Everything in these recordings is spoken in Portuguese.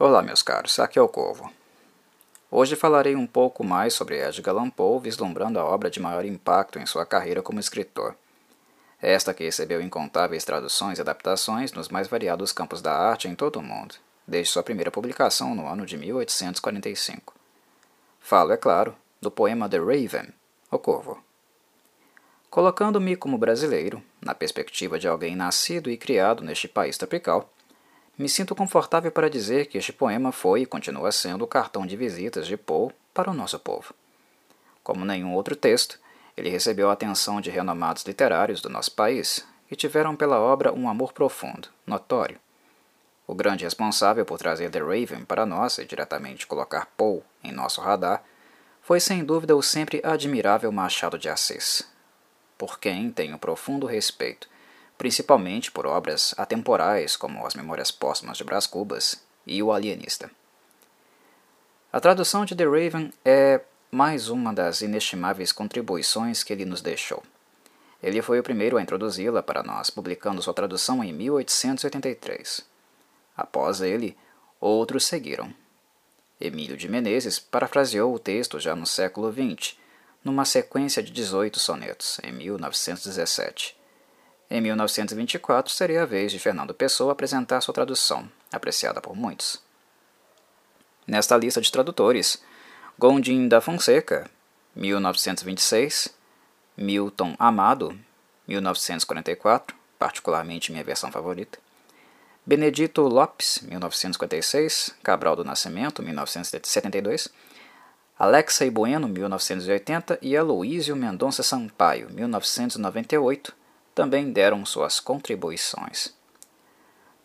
Olá, meus caros, aqui é o Corvo. Hoje falarei um pouco mais sobre Edgar Allan Poe, vislumbrando a obra de maior impacto em sua carreira como escritor. Esta que recebeu incontáveis traduções e adaptações nos mais variados campos da arte em todo o mundo, desde sua primeira publicação no ano de 1845. Falo, é claro, do poema The Raven, O Corvo. Colocando-me como brasileiro, na perspectiva de alguém nascido e criado neste país tropical, me sinto confortável para dizer que este poema foi e continua sendo o cartão de visitas de Poe para o nosso povo. Como nenhum outro texto, ele recebeu a atenção de renomados literários do nosso país, que tiveram pela obra um amor profundo, notório. O grande responsável por trazer The Raven para nós e diretamente colocar Poe em nosso radar foi sem dúvida o sempre admirável Machado de Assis, por quem tenho profundo respeito principalmente por obras atemporais como As Memórias Póstumas de Brás Cubas e O Alienista. A tradução de The Raven é mais uma das inestimáveis contribuições que ele nos deixou. Ele foi o primeiro a introduzi-la para nós, publicando sua tradução em 1883. Após ele, outros seguiram. Emílio de Menezes parafraseou o texto já no século XX, numa sequência de 18 sonetos, em 1917. Em 1924, seria a vez de Fernando Pessoa apresentar sua tradução, apreciada por muitos. Nesta lista de tradutores, Gondim da Fonseca, 1926, Milton Amado, 1944, particularmente minha versão favorita, Benedito Lopes, 1956, Cabral do Nascimento, 1972, Alexa e Bueno, 1980 e Aloísio Mendonça Sampaio, 1998, também deram suas contribuições.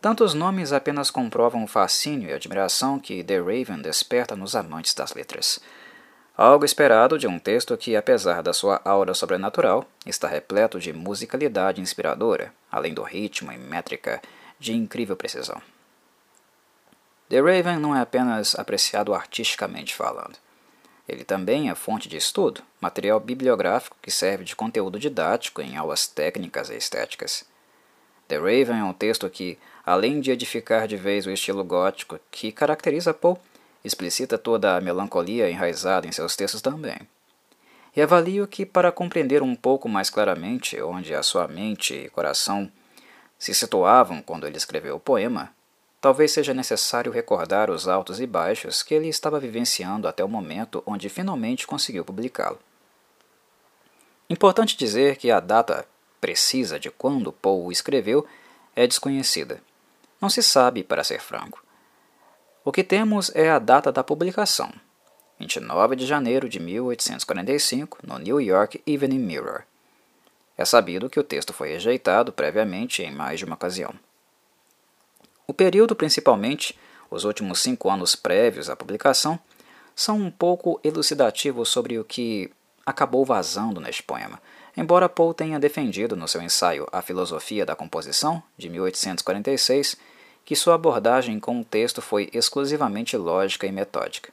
Tantos nomes apenas comprovam o fascínio e admiração que The Raven desperta nos amantes das letras. Algo esperado de um texto que, apesar da sua aura sobrenatural, está repleto de musicalidade inspiradora, além do ritmo e métrica de incrível precisão. The Raven não é apenas apreciado artisticamente falando. Ele também é fonte de estudo, material bibliográfico que serve de conteúdo didático em aulas técnicas e estéticas. The Raven é um texto que, além de edificar de vez o estilo gótico que caracteriza Poe, explicita toda a melancolia enraizada em seus textos também. E avalio que, para compreender um pouco mais claramente onde a sua mente e coração se situavam quando ele escreveu o poema, Talvez seja necessário recordar os altos e baixos que ele estava vivenciando até o momento onde finalmente conseguiu publicá-lo. Importante dizer que a data precisa de quando Poe o escreveu é desconhecida. Não se sabe, para ser franco. O que temos é a data da publicação, 29 de janeiro de 1845, no New York Evening Mirror. É sabido que o texto foi rejeitado previamente em mais de uma ocasião. O período, principalmente os últimos cinco anos prévios à publicação, são um pouco elucidativos sobre o que acabou vazando neste poema, embora Poe tenha defendido no seu ensaio A Filosofia da Composição, de 1846, que sua abordagem com o texto foi exclusivamente lógica e metódica.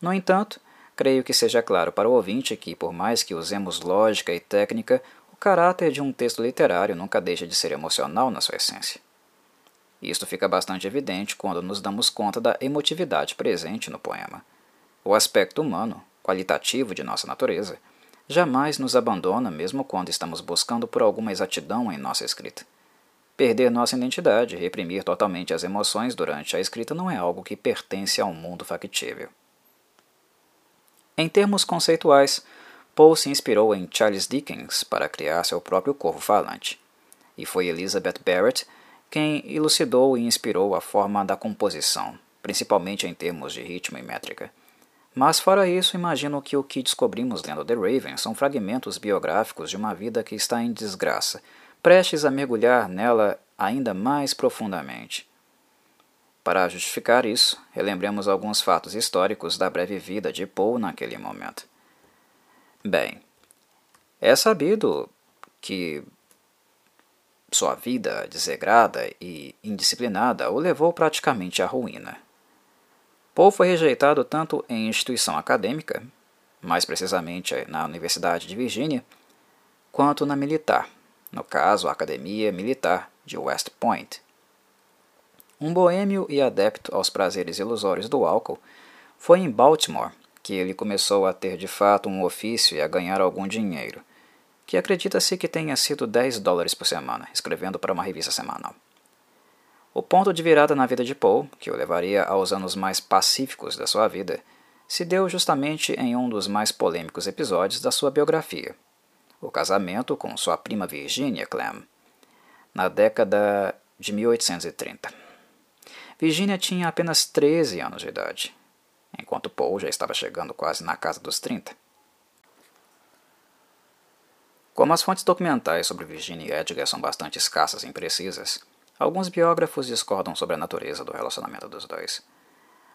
No entanto, creio que seja claro para o ouvinte que, por mais que usemos lógica e técnica, o caráter de um texto literário nunca deixa de ser emocional na sua essência. Isto fica bastante evidente quando nos damos conta da emotividade presente no poema. O aspecto humano, qualitativo de nossa natureza, jamais nos abandona mesmo quando estamos buscando por alguma exatidão em nossa escrita. Perder nossa identidade, reprimir totalmente as emoções durante a escrita não é algo que pertence ao mundo factível. Em termos conceituais, Poe se inspirou em Charles Dickens para criar seu próprio corvo falante, e foi Elizabeth Barrett quem elucidou e inspirou a forma da composição, principalmente em termos de ritmo e métrica. Mas, fora isso, imagino que o que descobrimos lendo The Raven são fragmentos biográficos de uma vida que está em desgraça, prestes a mergulhar nela ainda mais profundamente. Para justificar isso, relembremos alguns fatos históricos da breve vida de Poe naquele momento. Bem, é sabido que sua vida desregrada e indisciplinada o levou praticamente à ruína. Poe foi rejeitado tanto em instituição acadêmica, mais precisamente na Universidade de Virgínia, quanto na militar, no caso a Academia Militar de West Point. Um boêmio e adepto aos prazeres ilusórios do álcool, foi em Baltimore que ele começou a ter de fato um ofício e a ganhar algum dinheiro, que acredita-se que tenha sido 10 dólares por semana, escrevendo para uma revista semanal. O ponto de virada na vida de Paul, que o levaria aos anos mais pacíficos da sua vida, se deu justamente em um dos mais polêmicos episódios da sua biografia, o casamento com sua prima Virginia Clem, na década de 1830. Virginia tinha apenas 13 anos de idade, enquanto Paul já estava chegando quase na casa dos 30. Como as fontes documentais sobre Virginia e Edgar são bastante escassas e imprecisas, alguns biógrafos discordam sobre a natureza do relacionamento dos dois.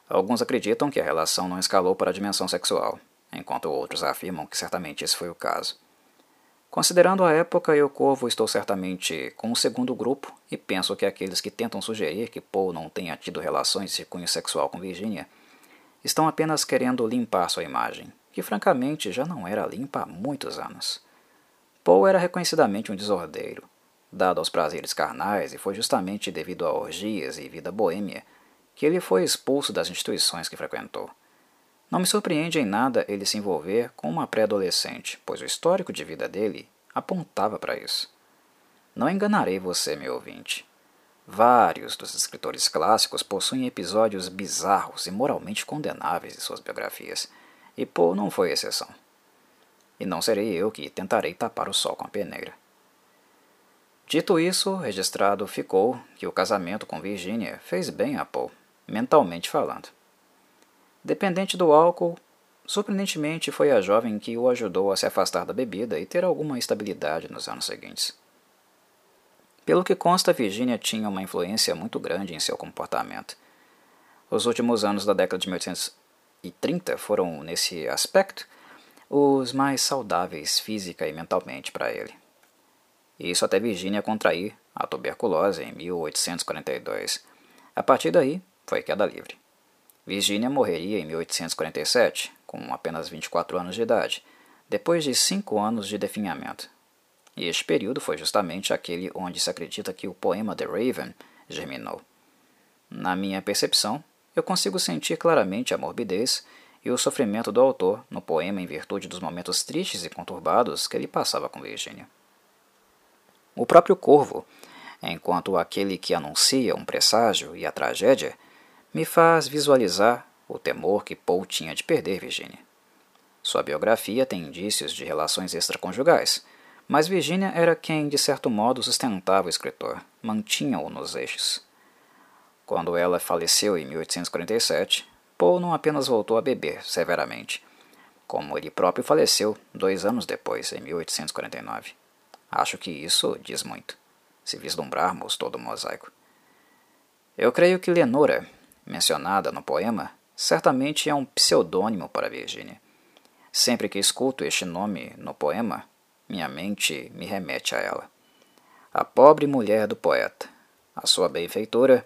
Alguns acreditam que a relação não escalou para a dimensão sexual, enquanto outros afirmam que certamente esse foi o caso. Considerando a época, eu corvo estou certamente com o segundo grupo e penso que aqueles que tentam sugerir que Paul não tenha tido relações de cunho sexual com Virginia estão apenas querendo limpar sua imagem, que francamente já não era limpa há muitos anos. Paul era reconhecidamente um desordeiro, dado aos prazeres carnais, e foi justamente devido a orgias e vida boêmia que ele foi expulso das instituições que frequentou. Não me surpreende em nada ele se envolver com uma pré-adolescente, pois o histórico de vida dele apontava para isso. Não enganarei você, meu ouvinte. Vários dos escritores clássicos possuem episódios bizarros e moralmente condenáveis em suas biografias, e Poe não foi exceção e não serei eu que tentarei tapar o sol com a peneira. Dito isso, registrado ficou que o casamento com Virginia fez bem a Paul, mentalmente falando. Dependente do álcool, surpreendentemente foi a jovem que o ajudou a se afastar da bebida e ter alguma estabilidade nos anos seguintes. Pelo que consta, Virginia tinha uma influência muito grande em seu comportamento. Os últimos anos da década de 1830 foram, nesse aspecto, os mais saudáveis física e mentalmente para ele. Isso até Virginia contrair a tuberculose em 1842. A partir daí, foi queda livre. Virginia morreria em 1847, com apenas 24 anos de idade, depois de cinco anos de definhamento. E este período foi justamente aquele onde se acredita que o poema The Raven germinou. Na minha percepção, eu consigo sentir claramente a morbidez e o sofrimento do autor no poema em virtude dos momentos tristes e conturbados que ele passava com Virginia. O próprio corvo, enquanto aquele que anuncia um presságio e a tragédia, me faz visualizar o temor que Paul tinha de perder Virginia. Sua biografia tem indícios de relações extraconjugais, mas Virginia era quem, de certo modo, sustentava o escritor, mantinha-o nos eixos. Quando ela faleceu em 1847, Paul não apenas voltou a beber severamente, como ele próprio faleceu dois anos depois, em 1849. Acho que isso diz muito, se vislumbrarmos todo o mosaico. Eu creio que Lenora, mencionada no poema, certamente é um pseudônimo para Virginia. Sempre que escuto este nome no poema, minha mente me remete a ela. A pobre mulher do poeta, a sua benfeitora,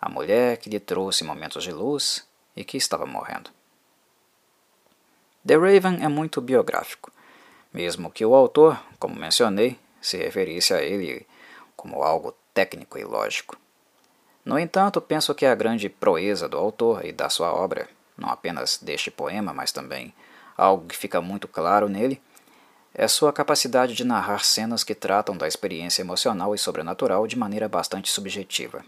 a mulher que lhe trouxe momentos de luz e que estava morrendo. The Raven é muito biográfico, mesmo que o autor, como mencionei, se referisse a ele como algo técnico e lógico. No entanto, penso que a grande proeza do autor e da sua obra, não apenas deste poema, mas também algo que fica muito claro nele, é sua capacidade de narrar cenas que tratam da experiência emocional e sobrenatural de maneira bastante subjetiva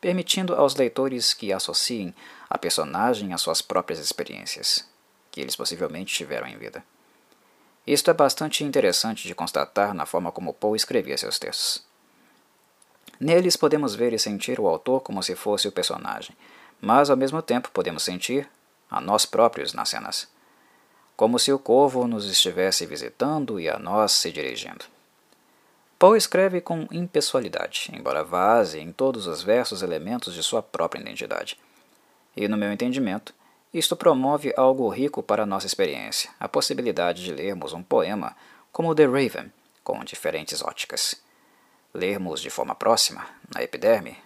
permitindo aos leitores que associem a personagem às suas próprias experiências, que eles possivelmente tiveram em vida. Isto é bastante interessante de constatar na forma como Poe escrevia seus textos. Neles podemos ver e sentir o autor como se fosse o personagem, mas ao mesmo tempo podemos sentir a nós próprios nas cenas, como se o corvo nos estivesse visitando e a nós se dirigindo. Poe escreve com impessoalidade, embora vaze em todos os versos elementos de sua própria identidade. E, no meu entendimento, isto promove algo rico para a nossa experiência, a possibilidade de lermos um poema como The Raven, com diferentes óticas. Lermos de forma próxima, na epiderme,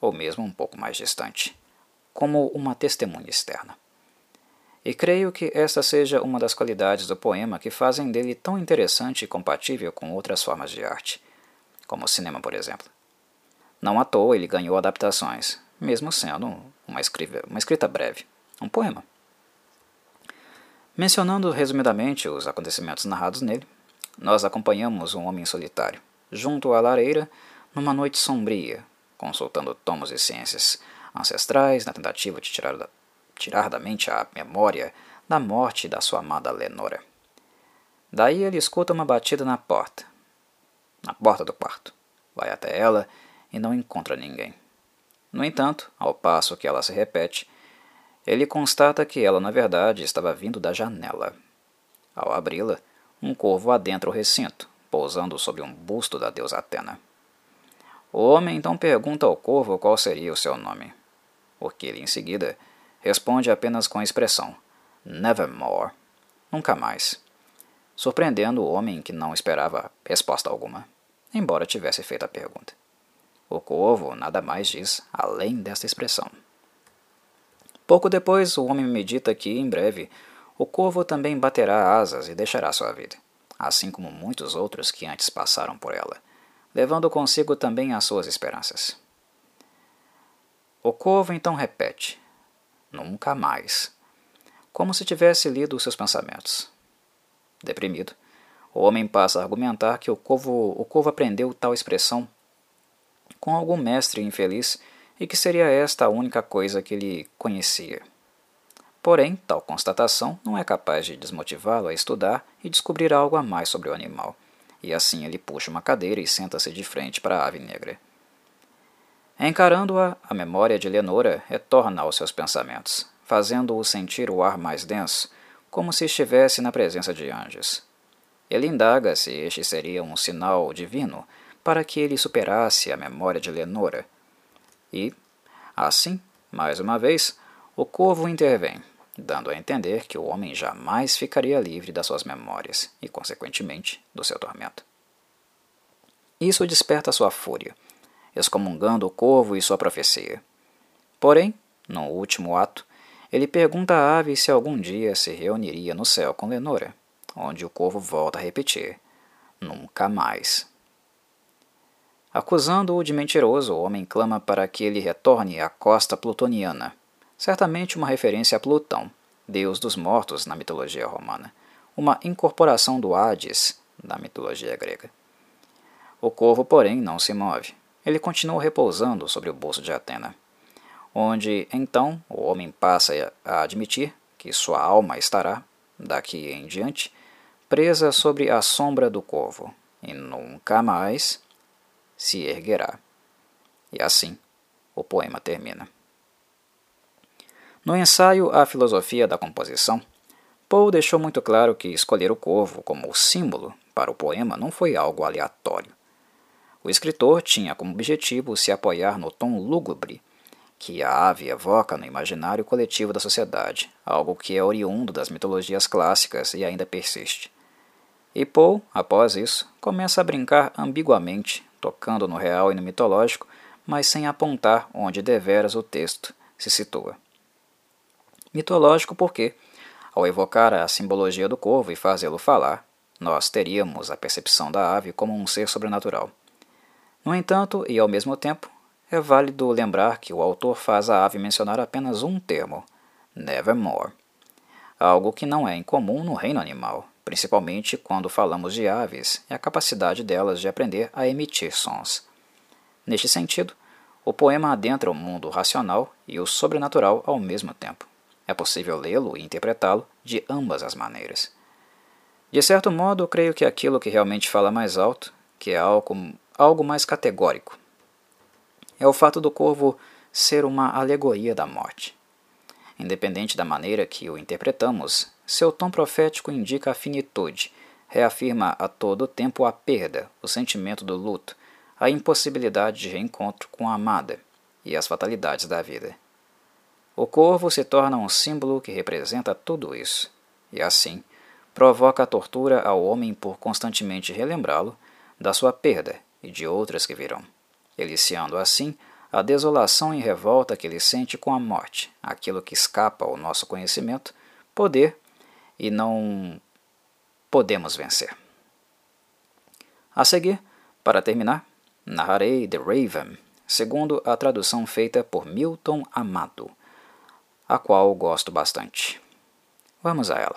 ou mesmo um pouco mais distante, como uma testemunha externa. E creio que esta seja uma das qualidades do poema que fazem dele tão interessante e compatível com outras formas de arte, como o cinema, por exemplo. Não à toa ele ganhou adaptações, mesmo sendo uma, escrita, uma escrita breve, um poema. Mencionando resumidamente os acontecimentos narrados nele, nós acompanhamos um homem solitário, junto à lareira, numa noite sombria, consultando tomos de ciências ancestrais na tentativa de tirar tirar da mente a memória da morte da sua amada Lenora. Daí ele escuta uma batida na porta, na porta do quarto. Vai até ela e não encontra ninguém. No entanto, ao passo que ela se repete, ele constata que ela, na verdade, estava vindo da janela. Ao abri-la, um corvo adentra o recinto, pousando sobre um busto da deusa Atena. O homem então pergunta ao corvo qual seria o seu nome, porque ele, em seguida, responde apenas com a expressão Nevermore, nunca mais, surpreendendo o homem que não esperava resposta alguma, embora tivesse feito a pergunta. O corvo nada mais diz além desta expressão. Pouco depois, o homem medita que, em breve, o corvo também baterá asas e deixará sua vida, assim como muitos outros que antes passaram por ela, levando consigo também as suas esperanças. O corvo então repete: Nunca mais. Como se tivesse lido os seus pensamentos. Deprimido, o homem passa a argumentar que o corvo, o corvo aprendeu tal expressão com algum mestre infeliz e que seria esta a única coisa que ele conhecia. Porém, tal constatação não é capaz de desmotivá-lo a estudar e descobrir algo a mais sobre o animal, e assim ele puxa uma cadeira e senta-se de frente para a ave negra. Encarando-a, a memória de Lenora retorna aos seus pensamentos, fazendo-o sentir o ar mais denso, como se estivesse na presença de anjos. Ele indaga se este seria um sinal divino para que ele superasse a memória de Lenora. E, assim, mais uma vez, o corvo intervém, dando a entender que o homem jamais ficaria livre das suas memórias e, consequentemente, do seu tormento. Isso desperta sua fúria, excomungando o corvo e sua profecia. Porém, no último ato, ele pergunta à ave se algum dia se reuniria no céu com Lenora, onde o corvo volta a repetir: Nunca mais. Acusando-o de mentiroso, o homem clama para que ele retorne à costa plutoniana, certamente uma referência a Plutão, deus dos mortos na mitologia romana, uma incorporação do Hades na mitologia grega. O corvo, porém, não se move. Ele continua repousando sobre o bolso de Atena, onde então o homem passa a admitir que sua alma estará, daqui em diante, presa sobre a sombra do corvo, e nunca mais se erguerá. E assim o poema termina. No ensaio A Filosofia da Composição, Poe deixou muito claro que escolher o corvo como símbolo para o poema não foi algo aleatório. O escritor tinha como objetivo se apoiar no tom lúgubre que a ave evoca no imaginário coletivo da sociedade, algo que é oriundo das mitologias clássicas e ainda persiste. E Poe, após isso, começa a brincar ambiguamente tocando no real e no mitológico, mas sem apontar onde deveras o texto se situa. Mitológico porque, ao evocar a simbologia do corvo e fazê-lo falar, nós teríamos a percepção da ave como um ser sobrenatural. No entanto, e ao mesmo tempo, é válido lembrar que o autor faz a ave mencionar apenas um termo, nevermore, algo que não é incomum no reino animal, principalmente quando falamos de aves e a capacidade delas de aprender a emitir sons. Neste sentido, o poema adentra o mundo racional e o sobrenatural ao mesmo tempo. É possível lê-lo e interpretá-lo de ambas as maneiras. De certo modo, creio que aquilo que realmente fala mais alto, que é algo, algo mais categórico, é o fato do corvo ser uma alegoria da morte. Independente da maneira que o interpretamos, seu tom profético indica a finitude, reafirma a todo tempo a perda, o sentimento do luto, a impossibilidade de reencontro com a amada e as fatalidades da vida. O corvo se torna um símbolo que representa tudo isso, e assim provoca a tortura ao homem por constantemente relembrá-lo da sua perda e de outras que virão, eliciando assim a desolação e revolta que ele sente com a morte, aquilo que escapa ao nosso conhecimento, poder e não podemos vencer. A seguir, para terminar, narrarei The Raven, segundo a tradução feita por Milton Amado, a qual gosto bastante. Vamos a ela.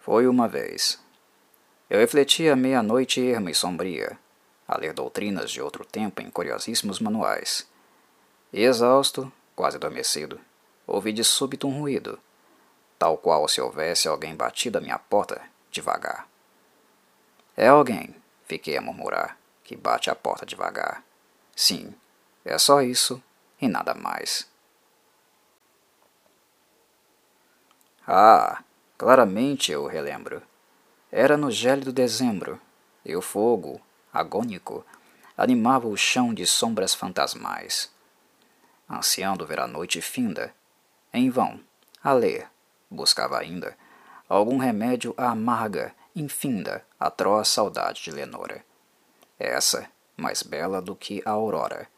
Foi uma vez. Eu refletia meia-noite erma e sombria, a ler doutrinas de outro tempo em curiosíssimos manuais. E exausto, quase adormecido, ouvi de súbito um ruído, tal qual se houvesse alguém batido à minha porta devagar. É alguém, fiquei a murmurar, que bate a porta devagar. Sim, é só isso e nada mais. Ah, claramente eu relembro. Era no gélido dezembro, e o fogo, agônico, animava o chão de sombras fantasmais. Ansiando ver a noite finda, em vão, a ler, buscava ainda algum remédio à amarga, infinda, atroz saudade de Lenora. Essa, mais bela do que a aurora,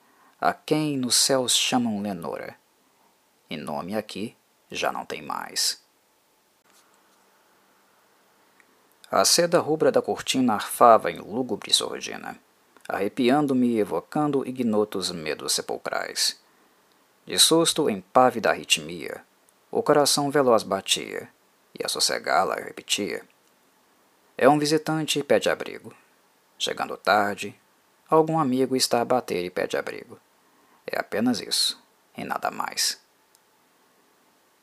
a quem nos céus chamam Lenora. E nome aqui já não tem mais. A seda rubra da cortina arfava em lúgubre sordina, arrepiando-me e evocando ignotos medos sepulcrais. De susto em pávida arritmia, o coração veloz batia, e a sossegá-la repetia. É um visitante e pede abrigo. Chegando tarde, algum amigo está a bater e pede abrigo. É apenas isso, e nada mais.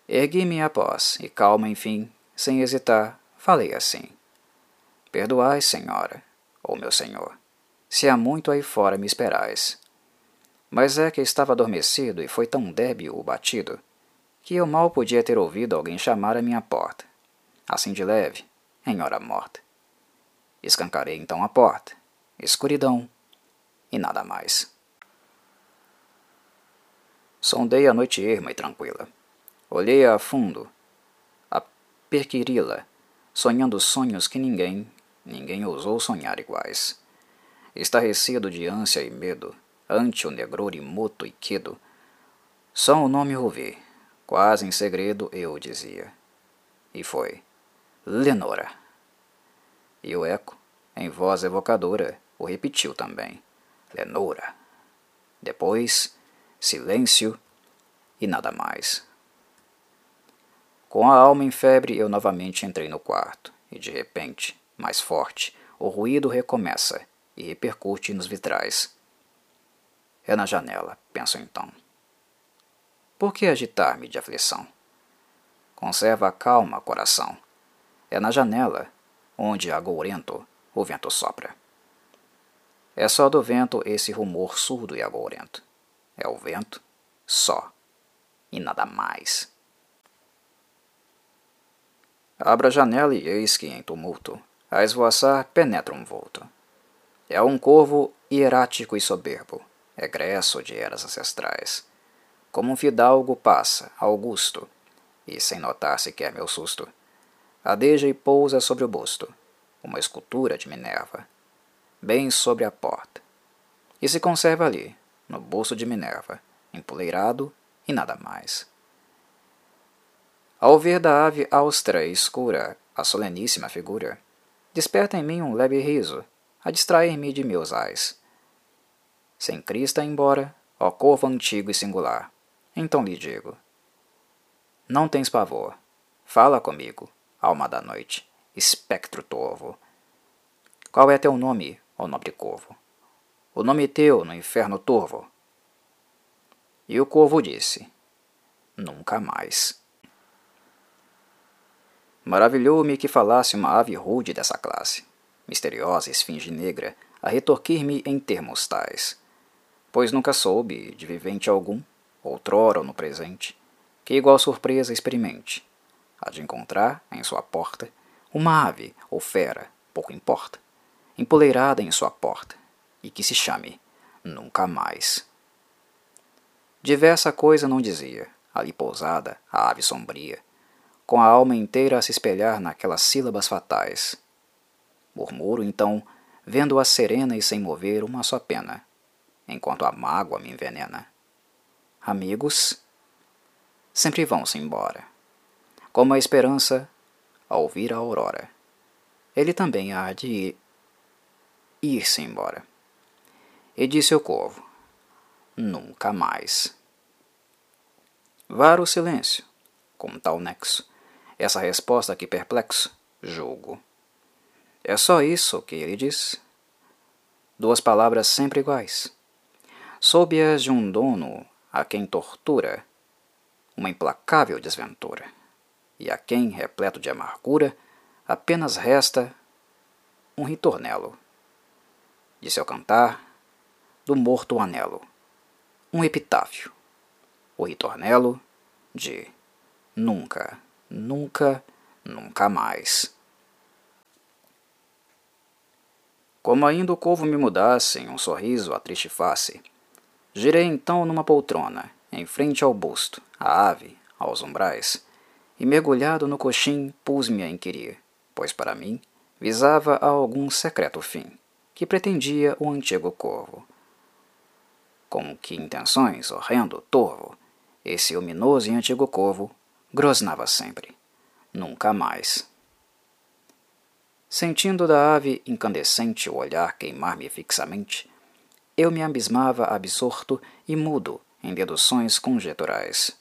Ergui-me após, e calma, enfim, sem hesitar, falei assim. Perdoai, senhora, ou meu senhor, se há muito aí fora me esperais. Mas é que estava adormecido e foi tão débil o batido, que eu mal podia ter ouvido alguém chamar à minha porta, assim de leve, em hora morta. Escancarei então a porta, escuridão e nada mais. Sondei a noite erma e tranquila. Olhei-a a fundo, a perquiri-la, sonhando sonhos que ninguém, ninguém ousou sonhar iguais. Estarrecido de ânsia e medo, ante o negror imoto e quedo, só o nome ouvi, quase em segredo eu dizia. E foi, Lenora. E o eco, em voz evocadora, o repetiu também, Lenora. Depois, silêncio e nada mais. Com a alma em febre, eu novamente entrei no quarto, e de repente, mais forte, o ruído recomeça e repercute nos vitrais. É na janela, penso então. Por que agitar-me de aflição? Conserva a calma, coração. É na janela, onde agourento o vento sopra. É só do vento esse rumor surdo e agourento. É o vento, só, e nada mais. Abra a janela e eis que, em tumulto, a esvoaçar penetra um vulto. É um corvo hierático e soberbo, egresso de eras ancestrais. Como um fidalgo passa, augusto, e sem notar sequer meu susto, adeja e pousa sobre o busto, uma escultura de Minerva, bem sobre a porta, e se conserva ali, no bolso de Minerva, empoleirado e nada mais. Ao ver da ave austera e escura a soleníssima figura, desperta em mim um leve riso, a distrair-me de meus ais. Sem crista embora, ó corvo antigo e singular, então lhe digo: Não tens pavor, fala comigo, alma da noite, espectro torvo. Qual é teu nome, ó nobre corvo? o nome teu no inferno turvo. E o corvo disse: Nunca mais. Maravilhou-me que falasse uma ave rude dessa classe, misteriosa esfinge negra, a retorquir-me em termos tais, pois nunca soube de vivente algum, outrora ou no presente, que igual surpresa experimente, a de encontrar em sua porta uma ave ou fera, pouco importa, empoleirada em sua porta, e que se chame Nunca Mais. Diversa coisa não dizia, ali pousada, a ave sombria, com a alma inteira a se espelhar naquelas sílabas fatais. Murmuro, então, vendo-a serena e sem mover uma só pena, enquanto a mágoa me envenena. Amigos, sempre vão-se embora, como a esperança a ouvir a aurora. Ele também há de ir-se embora. E disse o corvo: Nunca mais. Vara o silêncio, com tal nexo. Essa resposta que perplexo, julgo. É só isso que ele diz. Duas palavras sempre iguais. Soube-as de um dono a quem tortura uma implacável desventura, e a quem, repleto de amargura, apenas resta um ritornelo. De seu cantar, do morto anelo, um epitáfio. O ritornelo de nunca, nunca, nunca mais. Como ainda o corvo me mudasse em um sorriso a triste face, girei então numa poltrona, em frente ao busto, à ave, aos umbrais, e mergulhado no coxim pus-me a inquirir, pois para mim visava a algum secreto fim, que pretendia o antigo corvo. Com que intenções, horrendo, torvo, esse ominoso e antigo corvo grosnava sempre. Nunca mais. Sentindo da ave incandescente o olhar queimar-me fixamente, eu me abismava absorto e mudo em deduções conjeturais.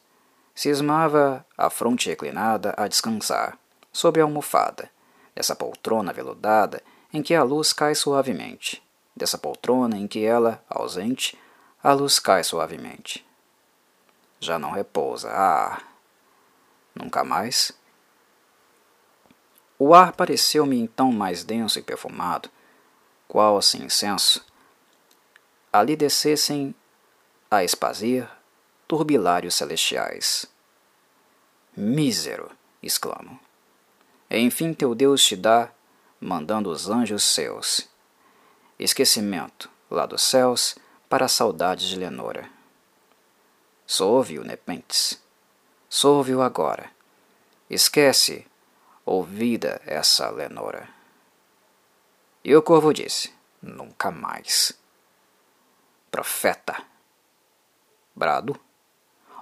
Cismava a fronte reclinada a descansar, sob a almofada, dessa poltrona veludada em que a luz cai suavemente, dessa poltrona em que ela, ausente, a luz cai suavemente. Já não repousa, ah! Nunca mais? O ar pareceu-me então mais denso e perfumado, qual se incenso ali descessem a espazir turbilários celestiais. Mísero! exclamo. Enfim teu Deus te dá, mandando os anjos seus. Esquecimento, lá dos céus, para a saudade de Lenora. Soube-o, Nepentes. Soube-o agora. Esquece, ouvida essa Lenora. E o corvo disse: Nunca mais. Profeta. Brado.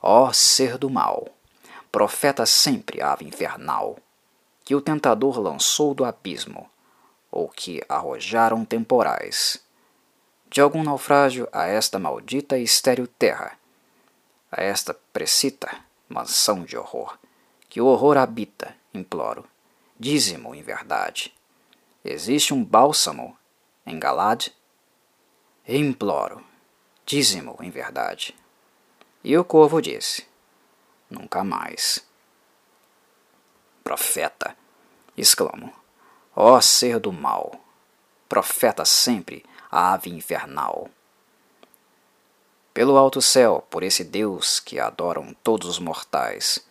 Ó ser do mal, profeta sempre ave infernal que o tentador lançou do abismo, ou que arrojaram temporais, de algum naufrágio a esta maldita estéril terra, a esta precita mansão de horror, que o horror habita, imploro, dízimo em verdade. Existe um bálsamo em Galad? Imploro, dízimo em verdade. E o corvo disse: Nunca mais profeta! exclamo. Ó ser do mal! Profeta sempre, a ave infernal! Pelo alto céu, por esse Deus que adoram todos os mortais.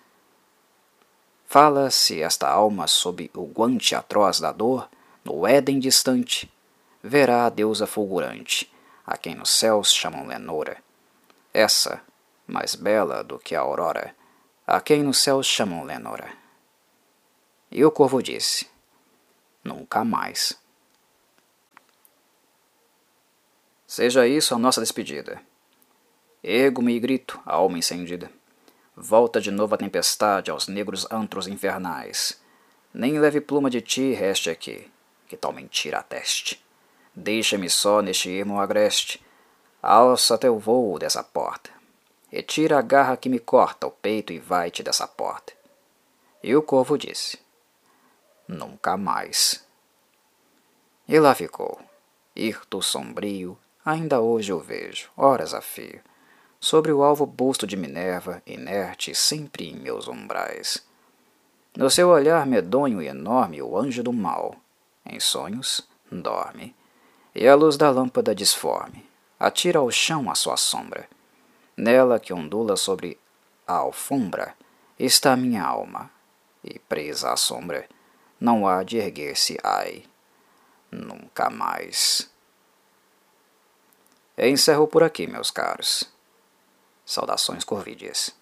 Fala-se esta alma sob o guante atroz da dor, no Éden distante, verá a deusa fulgurante, a quem nos céus chamam Lenora. Essa, mais bela do que a aurora, a quem nos céus chamam Lenora. E o corvo disse: Nunca mais. Seja isso a nossa despedida. Ergo-me e grito, a alma incendida. Volta de novo a tempestade aos negros antros infernais. Nem leve pluma de ti reste aqui, que tal mentira ateste. Deixa-me só neste ermo agreste. Alça teu voo dessa porta. Retira a garra que me corta o peito e vai-te dessa porta. E o corvo disse: nunca mais. E lá ficou, hirto sombrio, ainda hoje o vejo, horas a fio, sobre o alvo busto de Minerva, inerte sempre em meus umbrais. No seu olhar medonho e enorme, o anjo do mal, em sonhos, dorme, e a luz da lâmpada disforme atira ao chão a sua sombra. Nela que ondula sobre a alfombra está minha alma, e presa à sombra, não há de erguer-se, ai, nunca mais. Encerro por aqui, meus caros. Saudações corvídeas.